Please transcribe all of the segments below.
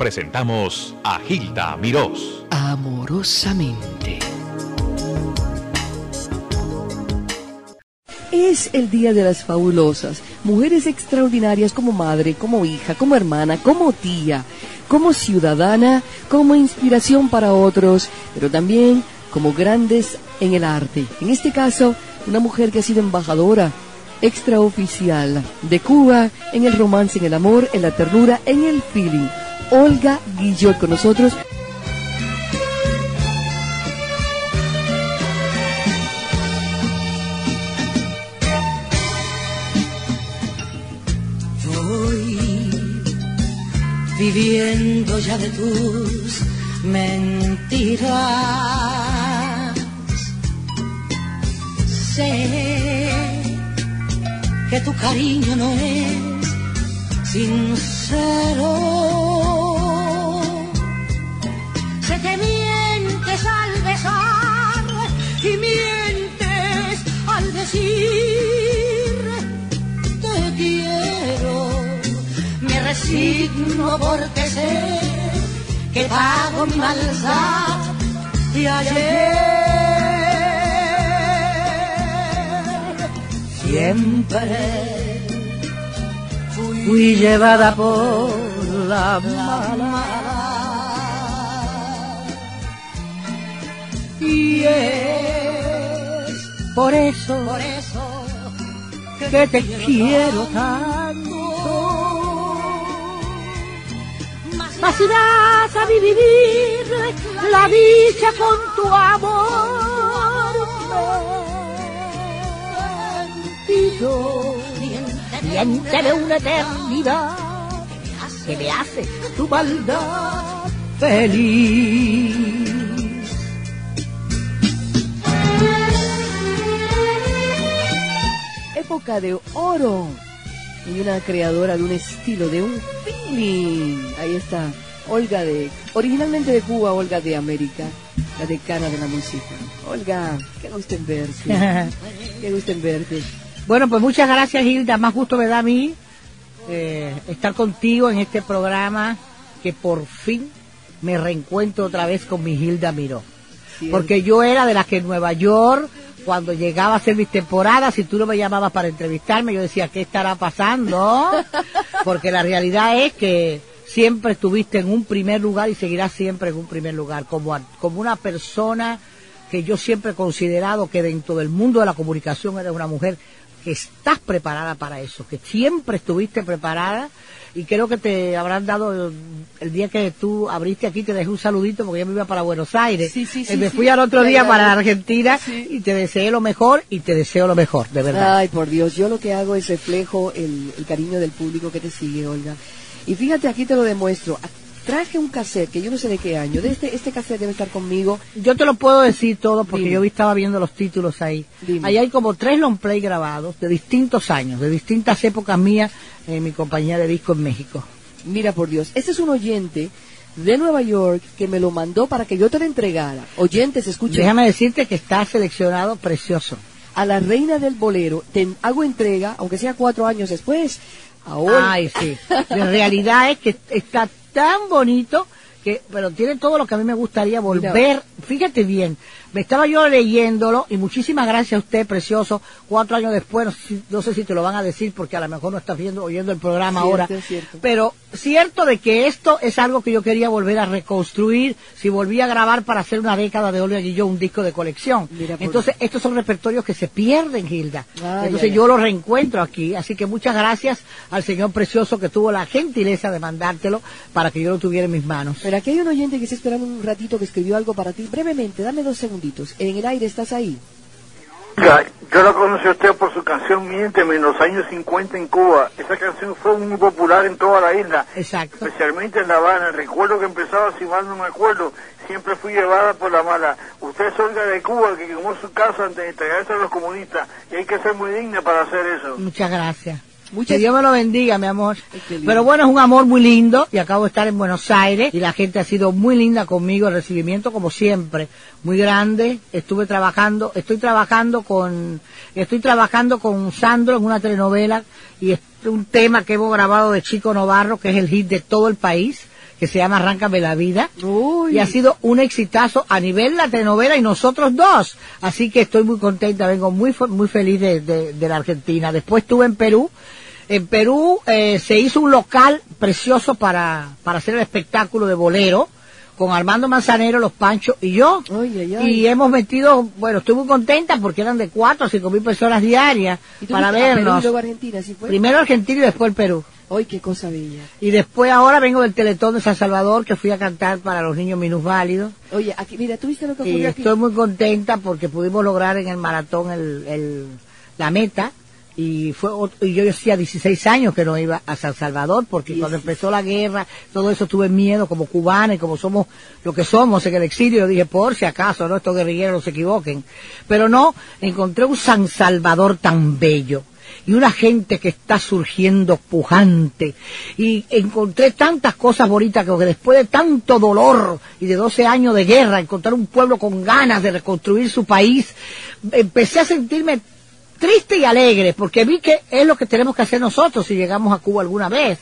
presentamos a Gilda Mirós. Amorosamente. Es el Día de las Fabulosas, mujeres extraordinarias como madre, como hija, como hermana, como tía, como ciudadana, como inspiración para otros, pero también como grandes en el arte. En este caso, una mujer que ha sido embajadora extraoficial de Cuba en el romance, en el amor, en la ternura, en el feeling. Olga Guillot con nosotros. viviendo ya de tus mentiras. Sé que tu cariño no es sincero. Me resigno porque sé que pago mi maldad de ayer. Siempre fui llevada por la mala. Y es por eso, por eso que te quiero tanto. Más irás a vivir la dicha con tu amor. Mentido, miénteme una eternidad que me hace tu maldad feliz. Época de oro. Y una creadora de un estilo, de un feeling. Ahí está. Olga de, originalmente de Cuba, Olga de América, la decana de la música. Olga, qué gusto en verte. qué gusto en verte. Bueno, pues muchas gracias Hilda, más gusto me da a mí eh, estar contigo en este programa que por fin me reencuentro otra vez con mi Hilda Miró. Porque yo era de las que en Nueva York, cuando llegaba a hacer mis temporadas, si tú no me llamabas para entrevistarme, yo decía, ¿qué estará pasando? Porque la realidad es que siempre estuviste en un primer lugar y seguirás siempre en un primer lugar, como, como una persona que yo siempre he considerado que dentro del mundo de la comunicación eres una mujer que estás preparada para eso, que siempre estuviste preparada y creo que te habrán dado el, día que tú abriste aquí, te dejé un saludito porque yo me iba para Buenos Aires. Sí, sí, sí, me fui al otro día para Argentina y te deseé lo mejor y te deseo lo mejor, de verdad. Ay, por Dios, yo lo que hago es reflejo el, el cariño del público que te sigue, Olga. Y fíjate, aquí te lo demuestro traje un cassette que yo no sé de qué año. De este, este cassette debe estar conmigo. Yo te lo puedo decir todo porque yo estaba viendo los títulos ahí. Ahí hay como tres long play grabados de distintos años, de distintas épocas mías en mi compañía de disco en México. Mira por Dios, este es un oyente de Nueva York que me lo mandó para que yo te lo entregara. Oyentes, escuchen. Déjame decirte que está seleccionado precioso. A la reina del bolero te hago entrega, aunque sea cuatro años después. Ahora. Ay, sí. La realidad es que está tan bonito que, pero tiene todo lo que a mí me gustaría volver. Fíjate bien, me estaba yo leyéndolo y muchísimas gracias a usted, precioso. Cuatro años después, no sé, si te lo van a decir porque a lo mejor no estás viendo, oyendo el programa ahora. Pero cierto de que esto es algo que yo quería volver a reconstruir si volví a grabar para hacer una década de Olga Guilló un disco de colección. Entonces, estos son repertorios que se pierden, Gilda. Entonces yo lo reencuentro aquí. Así que muchas gracias al señor precioso que tuvo la gentileza de mandártelo para que yo lo tuviera en mis manos. Pero aquí hay un oyente que está esperando un ratito que escribió algo para ti. Brevemente, dame dos segundos. En el aire estás ahí. Yo la conocí a usted por su canción Miénteme en los años 50 en Cuba. Esa canción fue muy popular en toda la isla. Exacto. Especialmente en La Habana. Recuerdo que empezaba, si mal no me acuerdo, siempre fui llevada por la mala. Usted es Olga de Cuba, que quemó su casa antes de entregarse a los comunistas. Y hay que ser muy digna para hacer eso. Muchas gracias. Que Dios me lo bendiga, mi amor. Pero bueno, es un amor muy lindo y acabo de estar en Buenos Aires y la gente ha sido muy linda conmigo, el recibimiento como siempre, muy grande. Estuve trabajando, estoy trabajando con, estoy trabajando con Sandro en una telenovela y es un tema que hemos grabado de Chico Novarro, que es el hit de todo el país que se llama Arráncame la Vida. Uy. Y ha sido un exitazo a nivel la telenovela y nosotros dos. Así que estoy muy contenta, vengo muy, muy feliz de, de- de la Argentina. Después estuve en Perú. En Perú eh, se hizo un local precioso para, para hacer el espectáculo de bolero con Armando Manzanero, Los Panchos y yo. Ay, ay, ay. Y hemos metido, bueno, estoy muy contenta porque eran de cuatro a cinco mil personas diarias ¿Y tú para Perú y vernos. luego a Argentina, ¿sí fue? Primero Argentina y después el Perú. Ay, qué cosa bella. Y después ahora vengo del Teletón de San Salvador que fui a cantar para los niños minusválidos. Oye, aquí, mira, ¿tú viste lo que Y ocurrió aquí? estoy muy contenta porque pudimos lograr en el maratón el, el- la meta. Y fue ot- y yo hacía 16 años que no iba a San Salvador porque cuando empezó la guerra, todo eso tuve miedo como cubana y como somos lo que somos en el exilio, yo dije por si acaso, no estos guerrilleros no se equivoquen. Pero no, encontré un San Salvador tan bello y una gente que está surgiendo pujante. Y encontré tantas cosas bonitas que después de tanto dolor y de 12 años de guerra, encontrar un pueblo con ganas de reconstruir su país, empecé a sentirme triste y alegre, porque vi que es lo que tenemos que hacer nosotros si llegamos a Cuba alguna vez.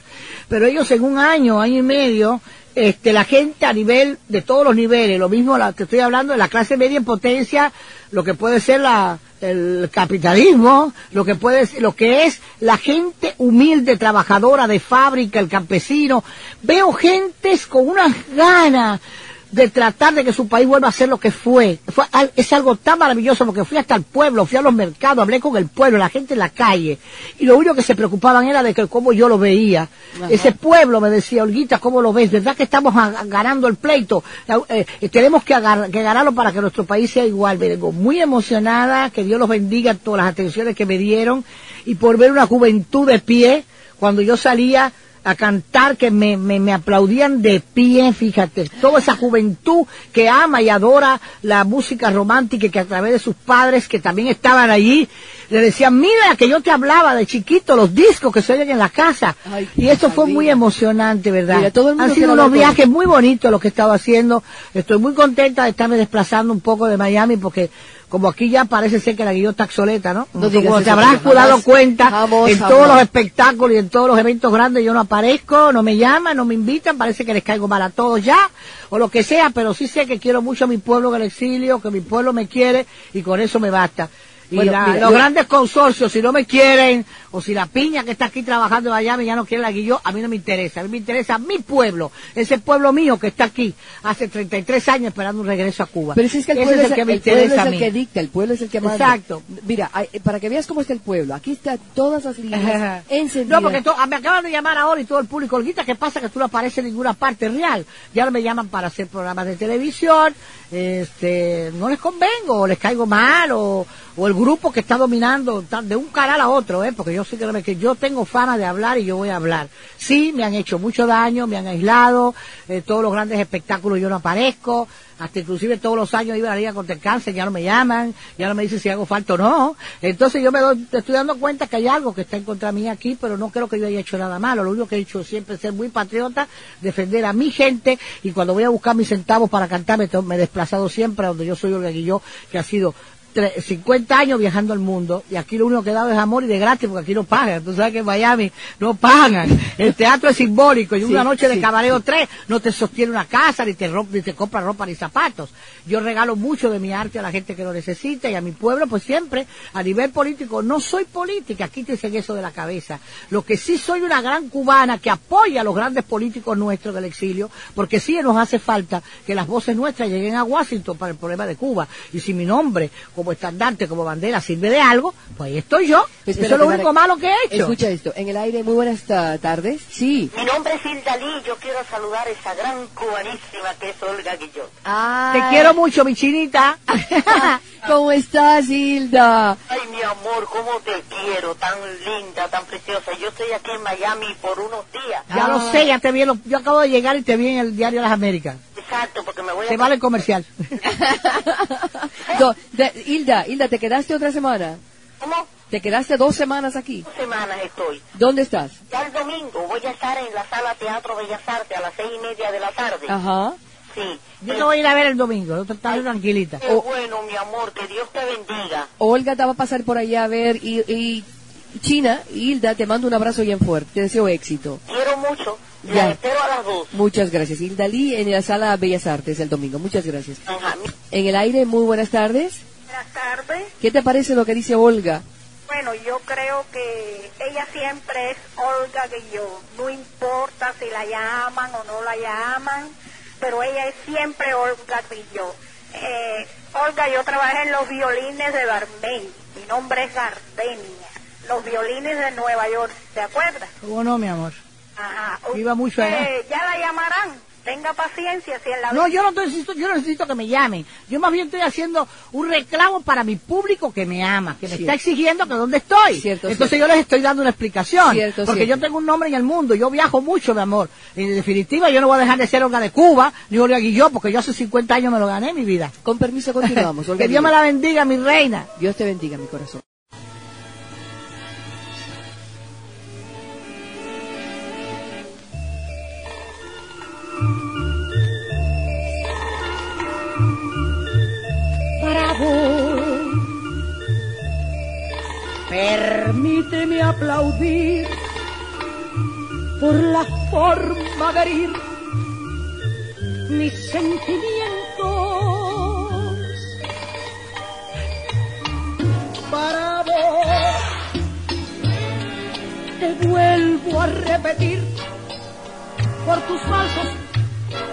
Pero ellos en un año, año y medio, este, la gente a nivel, de todos los niveles, lo mismo la, te estoy hablando de la clase media en potencia, lo que puede ser la, el capitalismo, lo que puede ser- lo que es la gente humilde, trabajadora de fábrica, el campesino. Veo gentes con unas ganas de tratar de que su país vuelva a ser lo que fue. fue es algo tan maravilloso porque fui hasta el pueblo, fui a los mercados, hablé con el pueblo, la gente en la calle, y lo único que se preocupaban era de que cómo yo lo veía. Ese pueblo me decía, Olguita, ¿cómo lo ves? ¿Verdad que estamos ganando el pleito? Eh, eh, tenemos que, agar- que ganarlo para que nuestro país sea igual. Vengo muy emocionada, que Dios los bendiga en todas las atenciones que me dieron, y por ver una juventud de pie, cuando yo salía a cantar que me, me, me aplaudían de pie, fíjate, toda esa juventud que ama y adora la música romántica y que a través de sus padres que también estaban allí, le decían, mira que yo te hablaba de chiquito, los discos que se oyen en la casa. Ay, y esto fue muy emocionante, ¿verdad? Mira, todo el mundo Han sido unos con- viajes muy bonitos los que he estado haciendo. Estoy muy contenta de estarme desplazando un poco de Miami porque como aquí ya parece ser que la guillota obsoleta, ¿no? No como te eso, habrás porque jamás- dado cuenta, jamás, en jamás. todos los espectáculos y en todos los eventos grandes yo no aparezco, no me llaman, no me invitan, parece que les caigo mal a todos ya, o lo que sea, pero sí sé que quiero mucho a mi pueblo en el exilio, que mi pueblo me quiere y con eso me basta. Y Bueno, la- mira, los yo- grandes consorcios, si no me quieren, o si la piña que está aquí trabajando en Miami ya no quiere la guilló, a mí no me interesa. A mí me interesa mi pueblo, ese pueblo mío que está aquí hace 33 años esperando un regreso a Cuba. Pero si es que el Ese pueblo es, el que me el pueblo interesa el que dicta, el pueblo es el que manda. Exacto. Mira, hay- para que veas cómo está el pueblo, aquí están todas las líneas encendidas. No, porque to- me acaban de llamar ahora y todo el público, Olguita, ¿qué pasa? Que tú no apareces en ninguna parte real. Ya no me llaman para hacer programas de televisión, este, no les convengo, o les caigo mal, o, o el grupo que está dominando de un canal a otro, ¿eh? Porque yo no me- que yo tengo fama de hablar y yo voy a hablar. Sí, me han hecho mucho daño, me han aislado, eh, todos los grandes espectáculos yo no aparezco, hasta inclusive todos los años iba a la Liga contra el Cáncer, ya no me llaman, ya no me dicen si hago falta o no. Entonces yo me doy, estoy dando cuenta que hay algo que está en contra mí aquí, pero no creo que yo haya hecho nada malo. Lo único que he hecho siempre es ser muy patriota, defender a mi gente, y cuando voy a buscar mis centavos para cantar, me, he desplazado siempre a donde yo soy Olga que ha sido 50 años viajando al mundo y aquí lo único que he dado es amor y de gratis porque aquí no pagan. Tú sabes que en Miami no pagan. El teatro es simbólico y Sí, una noche de sí, cabaret tres no te sostiene una casa ni te, ni te compra ropa ni zapatos. Yo regalo mucho de mi arte a la gente que lo necesita y a mi pueblo pues siempre a nivel político no soy política, quítense eso de la cabeza. Lo que sí soy una gran cubana que apoya a los grandes políticos nuestros del exilio porque sí nos hace falta que las voces nuestras lleguen a Washington para el problema de Cuba. Y si mi nombre como estandarte, como bandera sirve de algo, pues ahí estoy yo. Espérate, Eso es lo Mara- único malo que he hecho. Escucha esto, en el aire, muy buenas ta- tardes. Sí. Mi nombre es Hilda Lee, yo quiero saludar a esa gran cubanísima que es Olga Guillón. Ah, Te quiero mucho, mi chinita. ¿Cómo estás, Hilda? Ay, mi amor, cómo te quiero, tan linda, tan preciosa. Yo estoy aquí en Miami por unos días. Ya Ah. lo sé, ya te vi. Yo acabo de llegar y te vi en el diario Las Américas. Exacto, porque me voy a... Te vale el comercial. Do- de- Hilda, Hilda, ¿te quedaste otra semana? ¿Cómo? ¿Te quedaste dos semanas aquí? Dos semanas estoy. ¿Dónde estás? Ya el domingo voy a estar en la sala Teatro Bellas Artes a las seis y media de la tarde. Ajá. Sí. Yo te voy a ir a ver el domingo. No estás tranquilita. Qué bueno, mi amor, que Dios te bendiga. Olga te va a pasar por allá a ver y, y China, Hilda, te mando un abrazo bien fuerte. Te deseo éxito. Quiero mucho. La Ya. espero a las dos. Muchas gracias. Hilda Lee en la sala Bellas Artes el domingo. Muchas gracias. Ajá. En el aire, muy buenas tardes. Buenas tardes. ¿Qué te parece lo que dice Olga? Bueno, yo creo que ella siempre es Olga Guilló. No importa si la llaman o no la llaman, pero ella es siempre Olga Guilló. Eh, Olga, yo trabajé en los violines de Barmey. Mi nombre es Gardenia. Los violines de Nueva York, ¿te acuerdas? ¿Cómo no, mi amor? Ajá. Iba mucho allá. Eh, ya la llamarán. Tenga paciencia si en la No, yo no necesito, yo no necesito que me llamen. Yo más bien estoy haciendo un reclamo para mi público que me ama, que me Cierto. está exigiendo que dónde estoy. Cierto, Entonces cierto. yo les estoy dando una explicación. Cierto, porque cierto. yo tengo un nombre en el mundo, yo viajo mucho, mi amor. En definitiva, yo no voy a dejar de ser Olga de Cuba, ni Olga Guilló, porque yo hace 50 años me lo gané, mi vida. Con permiso, continuamos. Olga que Dios me la bendiga, mi reina. Dios te bendiga, mi corazón. Permíteme aplaudir por la forma de herir mis sentimientos. Para vos te vuelvo a repetir por tus falsos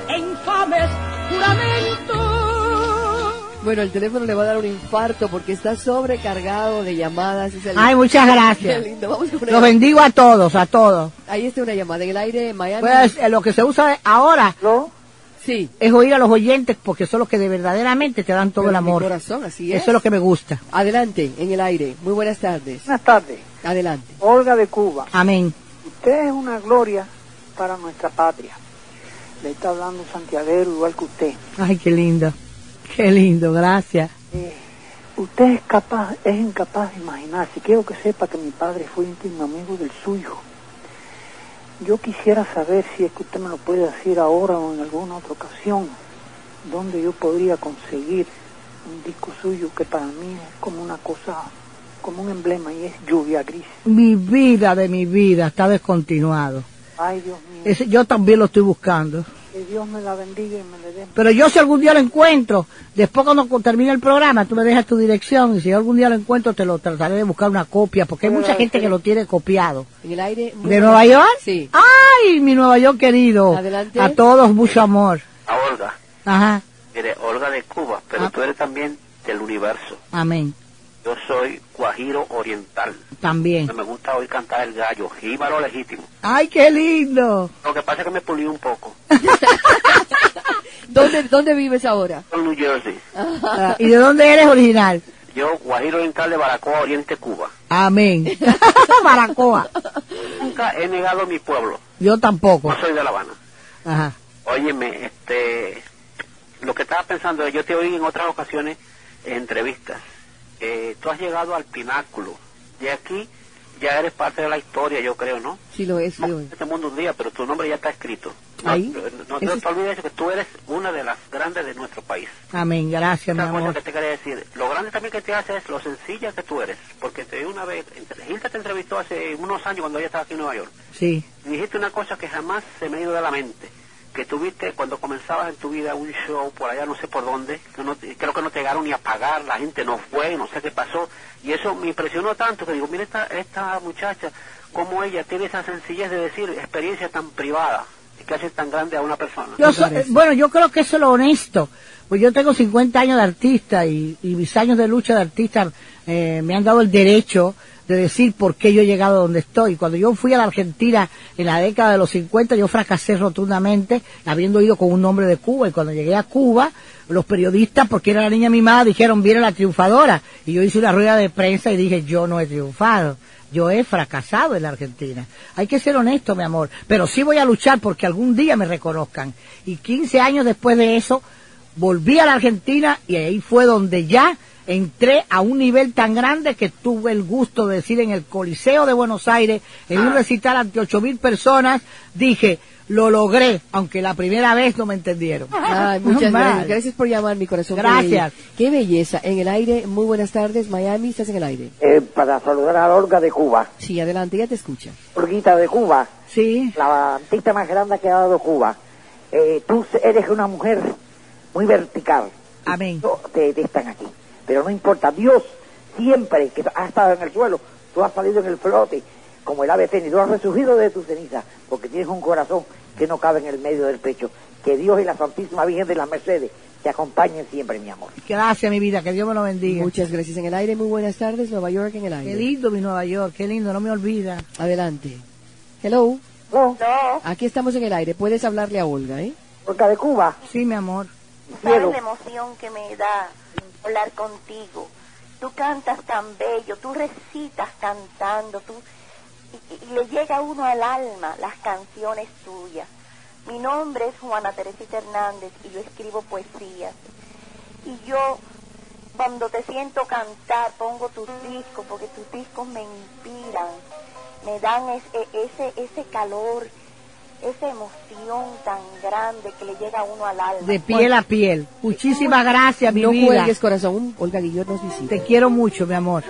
e infames juramentos. Bueno, el teléfono le va a dar un infarto porque está sobrecargado de llamadas. Es el- Ay, muchas Qué gracias. lindo. Vamos con una Los llamada. bendigo a todos, a todos. Ahí está una llamada en el aire, Miami. Pues eh, lo que se usa ahora sí. es oír a los oyentes porque son los que de verdaderamente te dan todo Pero el mi amor. corazón, así es. Eso es lo que me gusta. Adelante, en el aire. Muy buenas tardes. Buenas tardes. Adelante. Olga de Cuba. Amén. Usted es una gloria para nuestra patria. Le está hablando un santiaguero igual que usted. Ay, qué lindo. Qué lindo, gracias. Eh, usted es capaz, es incapaz de imaginarse. Quiero que sepa que mi padre fue íntimo amigo del suyo. Yo quisiera saber si es que usted me lo puede decir ahora o en alguna otra ocasión, dónde yo podría conseguir un disco suyo que para mí es como una cosa, como un emblema y es lluvia gris. Mi vida de mi vida está descontinuado. Ay, Dios mío, Ese- yo también lo estoy buscando. Que Dios me la bendiga y me le dé Pero yo si algún día lo encuentro, después cuando termine el programa, tú me dejas tu dirección y si yo algún día lo encuentro te lo trataré de buscar una copia, porque hay Bueno, mucha gente sí. que lo tiene copiado. En el aire. muy ¿De Nueva York? Sí. ¡Ay, mi Nueva York querido! Adelante. A todos mucho amor. a Olga. Ajá, Mire, Olga de Cuba, pero Ah. tú eres también del universo. amén. Yo soy guajiro oriental. También. Me gusta oír cantar el gallo, jíbaro legítimo. ¡Ay, qué lindo! Lo que pasa es que me pulí un poco. ¿Dónde, ¿Dónde vives ahora? En New Jersey. Ah, ¿Y de dónde eres original? Yo, guajiro oriental de Baracoa, Oriente, Cuba. Amén. Baracoa. Nunca he negado mi pueblo. Yo tampoco. No soy de La Habana. Ajá. Óyeme, este, lo que estaba pensando, yo te oí en otras ocasiones en entrevistas. Eh, tú has llegado al pináculo. De aquí ya eres parte de la historia, yo creo, ¿no? Sí, lo es, este mundo un día, pero tu nombre ya está escrito. Ahí. no, te olvides que tú eres una de las grandes de nuestro país. Amén. Gracias, mi amor. que te quería decir, lo grande también que te hace es lo sencilla que tú eres, porque te una vez, Gilda te entrevistó hace unos años cuando ella estaba aquí en Nueva York, Sí. y dijiste una cosa que jamás se me ha ido de la mente, que tuviste cuando comenzabas en tu vida un show por allá no sé por dónde, que no te- creo que no te llegaron ni a pagar, la gente no fue, no sé qué pasó, y eso me impresionó tanto que digo, mira esta, esta muchacha, como ella tiene esa sencillez de decir experiencia tan privada, y que hace tan grande a una persona. Yo so- bueno, yo creo que eso es lo honesto. Pues yo tengo 50 años de artista y, y mis años de lucha de artista eh, me han dado el derecho de decir por qué yo he llegado a donde estoy. Cuando yo fui a la Argentina en la década de los 50, yo fracasé rotundamente, habiendo ido con un nombre de Cuba. Y cuando llegué a Cuba, los periodistas, porque era la niña mimada, dijeron, viene la triunfadora. Y yo hice una rueda de prensa y dije, yo no he triunfado. Yo he fracasado en la Argentina. Hay que ser honesto, mi amor. Pero sí voy a luchar porque algún día me reconozcan. Y 15 años después de eso, volví a la Argentina y ahí fue donde ya entré a un nivel tan grande que tuve el gusto de decir en el Coliseo de Buenos Aires, en un recital ante ocho mil personas, dije, lo logré, aunque la primera vez no me entendieron. Ay, muchas Mal. gracias. Gracias por llamar, mi corazón. Gracias. Qué belleza. En el aire, muy buenas tardes. Miami, estás en el aire. Eh, para saludar a Olga de Cuba. Sí, adelante, ya te escucha. Olguita de Cuba, Sí. la artista más grande que ha dado Cuba. Eh, tú eres una mujer muy vertical. Amén. Te están aquí. Pero no importa, Dios siempre que has estado en el suelo, tú has salido en el flote, como el ave fénix, tú has resurgido de tu ceniza, porque tienes un corazón que no cabe en el medio del pecho. Que Dios y la Santísima Virgen de las Mercedes te acompañen siempre, mi amor. Gracias, mi vida, que Dios me lo bendiga. Muchas gracias. En el aire, muy buenas tardes, Nueva York en el aire. Qué lindo mi Nueva York, qué lindo, no me olvida. Adelante. Hello. No, No, Aquí estamos en el aire. Puedes hablarle a Olga, ¿eh? Olga de Cuba, Sí, mi amor. sabes la emoción que me da hablar contigo. Tú cantas tan bello, tú recitas cantando, tú y, le llega a uno al alma las canciones tuyas. Mi nombre es Juana Teresita Hernández y yo escribo poesías. Y yo cuando te siento cantar pongo tus discos porque tus discos me inspiran, me dan es- e- ese ese calor, esa emoción tan grande que le llega a uno al alma. De piel a piel. Muchísimas gracias, mi no vida. cuelgues, corazón. Olga Guillot nos visita. Te quiero mucho, mi amor.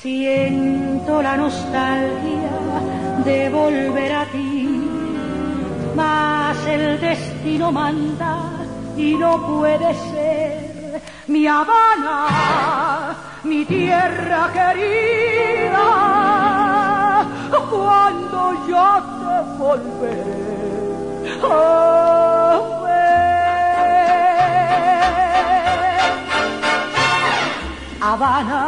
Siento la nostalgia de volver a ti, mas el destino manda y no puede ser. Mi Habana, mi tierra querida, cuando yo te volveré a ver. Habana,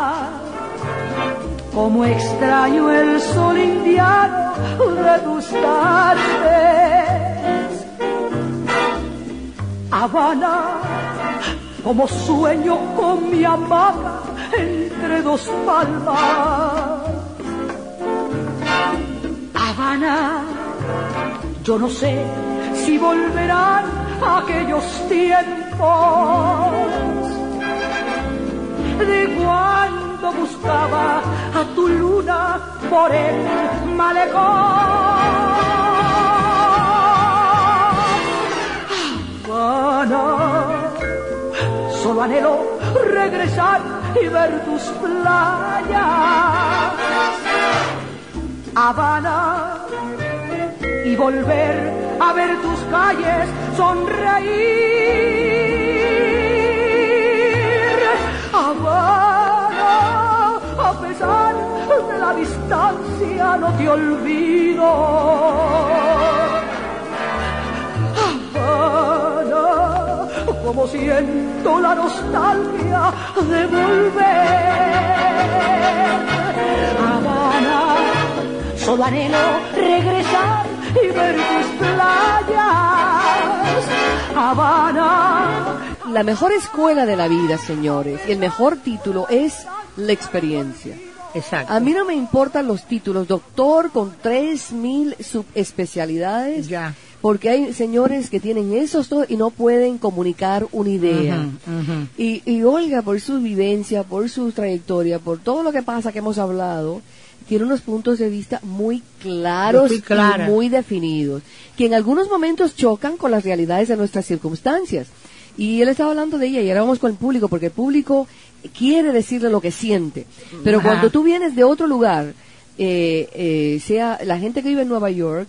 como extraño el sol indiano de tus tardes. Habana, como sueño con mi amada entre dos palmas. Habana, yo no sé si volverán aquellos tiempos de cuando buscaba a tu luna por el malecón. Habana, solo anhelo regresar y ver tus playas. Habana, y volver a ver tus calles sonreír. Habana, a pesar de la distancia, no te olvido. Como siento la nostalgia de volver. Habana, solo anhelo regresar y ver tus playas. Habana, La mejor escuela de la vida, señores, y el mejor título es la experiencia. Exacto. A mí no me importan los títulos, doctor con tres mil subespecialidades, Ya. Porque hay señores que tienen esos dos y no pueden comunicar una idea. Y, y Olga, por su vivencia, por su trayectoria, por todo lo que pasa que hemos hablado, tiene unos puntos de vista muy claros Muy y muy definidos, que en algunos momentos chocan con las realidades de nuestras circunstancias. Y él estaba hablando de ella y ahora vamos con el público, porque el público quiere decirle lo que siente. Pero Ajá. cuando tú vienes de otro lugar, eh, eh, sea la gente que vive en Nueva York,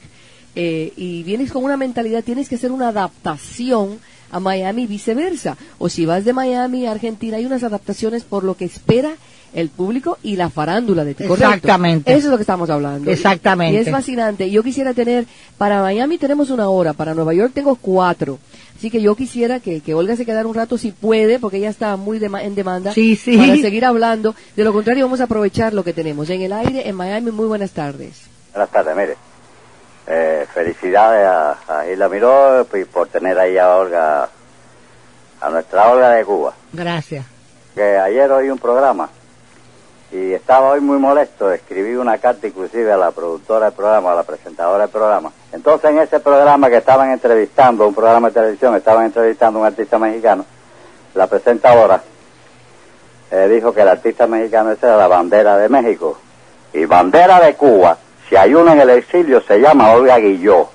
eh, y vienes con una mentalidad, tienes que hacer una adaptación a Miami y viceversa. O si vas de Miami a Argentina, hay unas adaptaciones por lo que espera el público y la farándula de ti. ¿correcto? Exactamente. Eso es lo que estamos hablando. Exactamente. Y es fascinante. Yo quisiera tener, para Miami tenemos una hora, para Nueva York tengo cuatro. Así que yo quisiera que, que Olga se quedara un rato si puede, porque ella está muy dema- en demanda. Sí, sí. Para seguir hablando. De lo contrario, vamos a aprovechar lo que tenemos. En el aire, en Miami, muy buenas tardes. Buenas tardes, mire. Eh, felicidades a, a Isla Miró y por tener ahí a Olga, a nuestra Olga de Cuba. Gracias. Que ayer oí un programa y estaba hoy muy molesto. Escribí una carta inclusive a la productora del programa, a la presentadora del programa. Entonces en ese programa que estaban entrevistando, un programa de televisión, estaban entrevistando a un artista mexicano, la presentadora eh, dijo que el artista mexicano esa era la bandera de México. Y bandera de Cuba, si hay uno en el exilio, se llama Olga Guilló,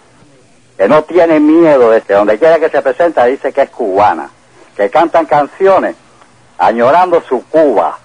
que no tiene miedo de que donde quiera que se presenta dice que es cubana, que cantan canciones añorando su Cuba.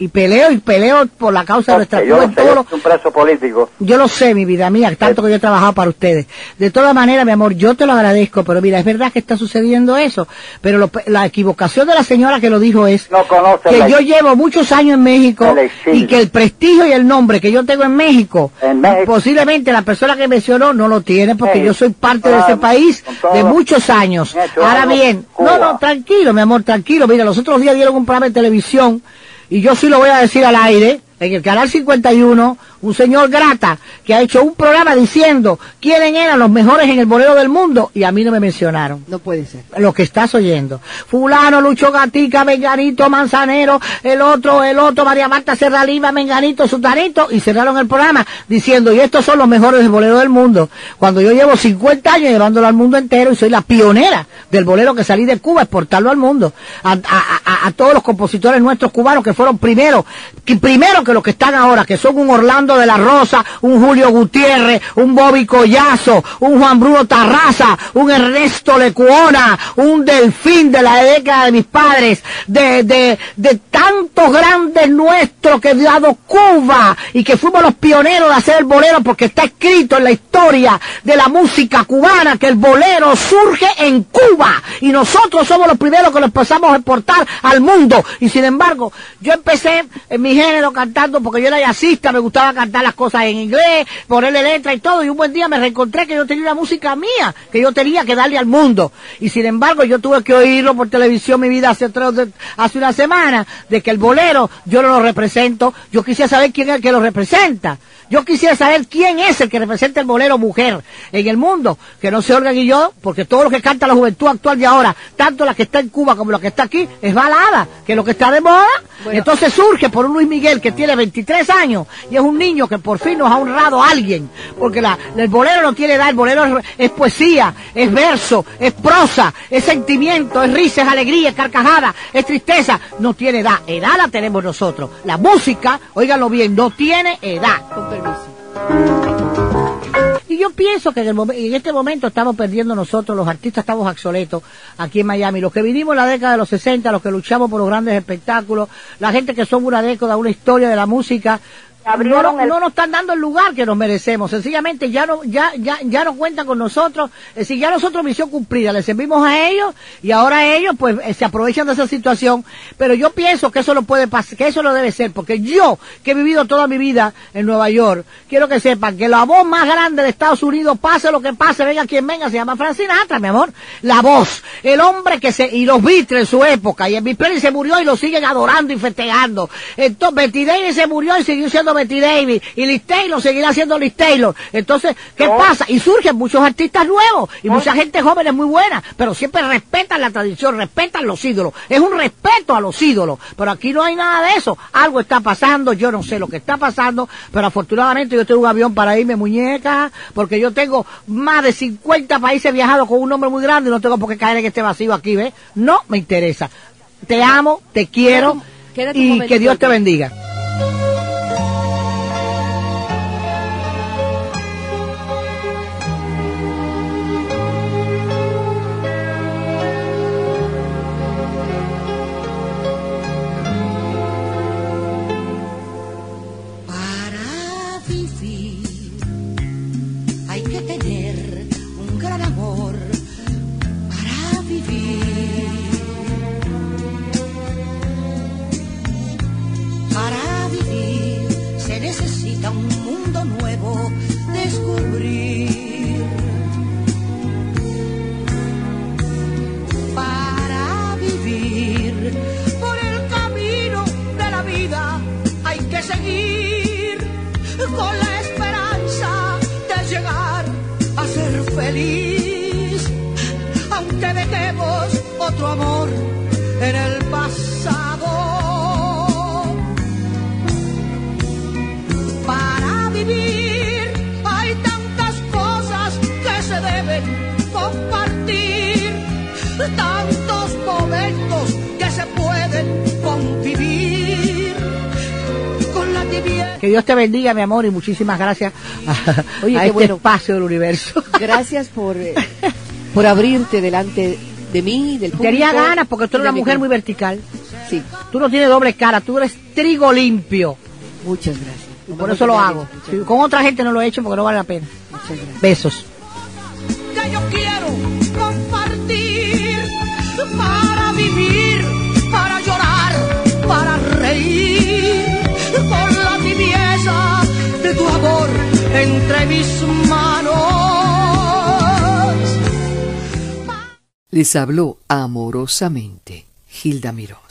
Y peleo y peleo por la causa de nuestra yo, lo sé, yo soy un preso político. yo lo sé, mi vida mía, tanto que yo he trabajado para ustedes. De todas maneras, mi amor, yo te lo agradezco, pero mira, es verdad que está sucediendo eso, pero lo- la equivocación de la señora que lo dijo es No que la- yo llevo muchos años en México y que el prestigio y el nombre que yo tengo en México, En México. posiblemente la persona que mencionó no lo tiene porque Sí. yo soy parte de ese país de muchos años. Ahora bien, Cuba. no, no, tranquilo, mi amor, tranquilo. Mira, los otros días dieron un programa de televisión y yo sí lo voy a decir al aire, en el canal 51, un señor Grata, que ha hecho un programa diciendo quiénes eran los mejores en el bolero del mundo y a mí no me mencionaron. No puede ser. Lo que estás oyendo. Fulano, Lucho Gatica, Menganito, Manzanero, el otro, el otro, María Marta Serra Lima, Menganito, Sutanito, y cerraron el programa diciendo, y estos son los mejores del bolero del mundo. Cuando yo llevo 50 años llevándolo al mundo entero y soy la pionera del bolero que salí de Cuba, exportarlo al mundo. A, a- a- a todos los compositores nuestros cubanos que fueron primero, que primero que los que están ahora, que son un Orlando de la Rosa, un Julio Gutiérrez, un Bobby Collazo, un Juan Bruno Tarraza, un Ernesto Lecuona, un Delfín de la década de mis padres, de, de, de tantos grandes nuestros que ha dado Cuba y que fuimos los pioneros de hacer el bolero porque está escrito en la historia de la música cubana que el bolero surge en Cuba y nosotros somos los primeros que lo empezamos a exportar al mundo. Y sin embargo yo empecé en mi género cantando porque yo era jazzista, me gustaba cantar las cosas en inglés, ponerle letra y todo. Y un buen día me reencontré que yo tenía una música mía que yo tenía que darle al mundo. Y sin embargo yo tuve que oírlo por televisión mi vida hace, tres- hace una semana de que el bolero yo no lo represento, yo quisiera saber quién es el que lo representa. Yo quisiera saber quién es el que representa el bolero mujer en el mundo, que no se Olga y yo, porque todo lo que canta la juventud actual de ahora, tanto la que está en Cuba como la que está aquí, es balada, que es lo que está de moda. Entonces surge por un Luis Miguel que tiene 23 años y es un niño que por fin nos ha honrado a alguien, porque la, el bolero no tiene edad, el bolero es, es poesía, es verso, es prosa, es sentimiento, es risa, es alegría, es carcajada, es tristeza, no tiene edad, edad la tenemos nosotros. La música, óiganlo bien, no tiene edad. Con permiso. Y yo pienso que en, el en este momento estamos perdiendo nosotros, los artistas estamos obsoletos aquí en Miami. Los que vivimos en la década de los 60, los que luchamos por los grandes espectáculos, la gente que somos una década, una historia de la música, Abrieron no- el- no nos están dando el lugar que nos merecemos. Sencillamente ya no, ya, ya, ya no cuentan con nosotros. Es decir, ya nosotros misión cumplida, les servimos a ellos y ahora ellos pues eh, se aprovechan de esa situación. Pero yo pienso que eso no puede pasar, que eso no debe ser, porque yo, que he vivido toda mi vida en Nueva York, quiero que sepan que la voz más grande de Estados Unidos, pase lo que pase, venga quien venga, se llama Frank Sinatra, mi amor. La voz, el hombre que se, y los Beatles en su época, y Elvis Presley se murió y lo siguen adorando y festejando. Entonces, Betty Davis se murió y siguió siendo Betty Davis, y Liz Taylor seguirá siendo Liz Taylor. Entonces, ¿qué pasa? Y surgen muchos artistas nuevos, y mucha gente joven es muy buena, pero siempre respetan la tradición, respetan los ídolos. Es un respeto a los ídolos, pero aquí no hay nada de eso. Algo está pasando, yo no sé lo que está pasando, pero afortunadamente yo tengo un avión para irme, muñeca, porque yo tengo más de 50 países viajados con un nombre muy grande y no tengo por qué caer en este vacío aquí, ¿ves? No me interesa. Te amo, te quiero Quédate y que Dios te bendiga. Con la esperanza de llegar a ser feliz. Aunque dejemos otro amor en el pasado. Que Dios te bendiga, mi amor, y muchísimas gracias a, Oye, a qué este bueno. espacio del universo. Gracias por, eh, por abrirte delante de mí, del público. Quería ganas porque tú eres una mujer muy vertical. Sí. Tú no tienes doble cara, tú eres trigo limpio. Muchas gracias. Y por eso lo hago. Sí, con otra gente no lo he hecho porque no vale la pena. Muchas gracias. Besos. que yo quiero compartir para vivir, para llorar, para reír con la tu amor entre mis manos. Les habló amorosamente Hilda Mirós.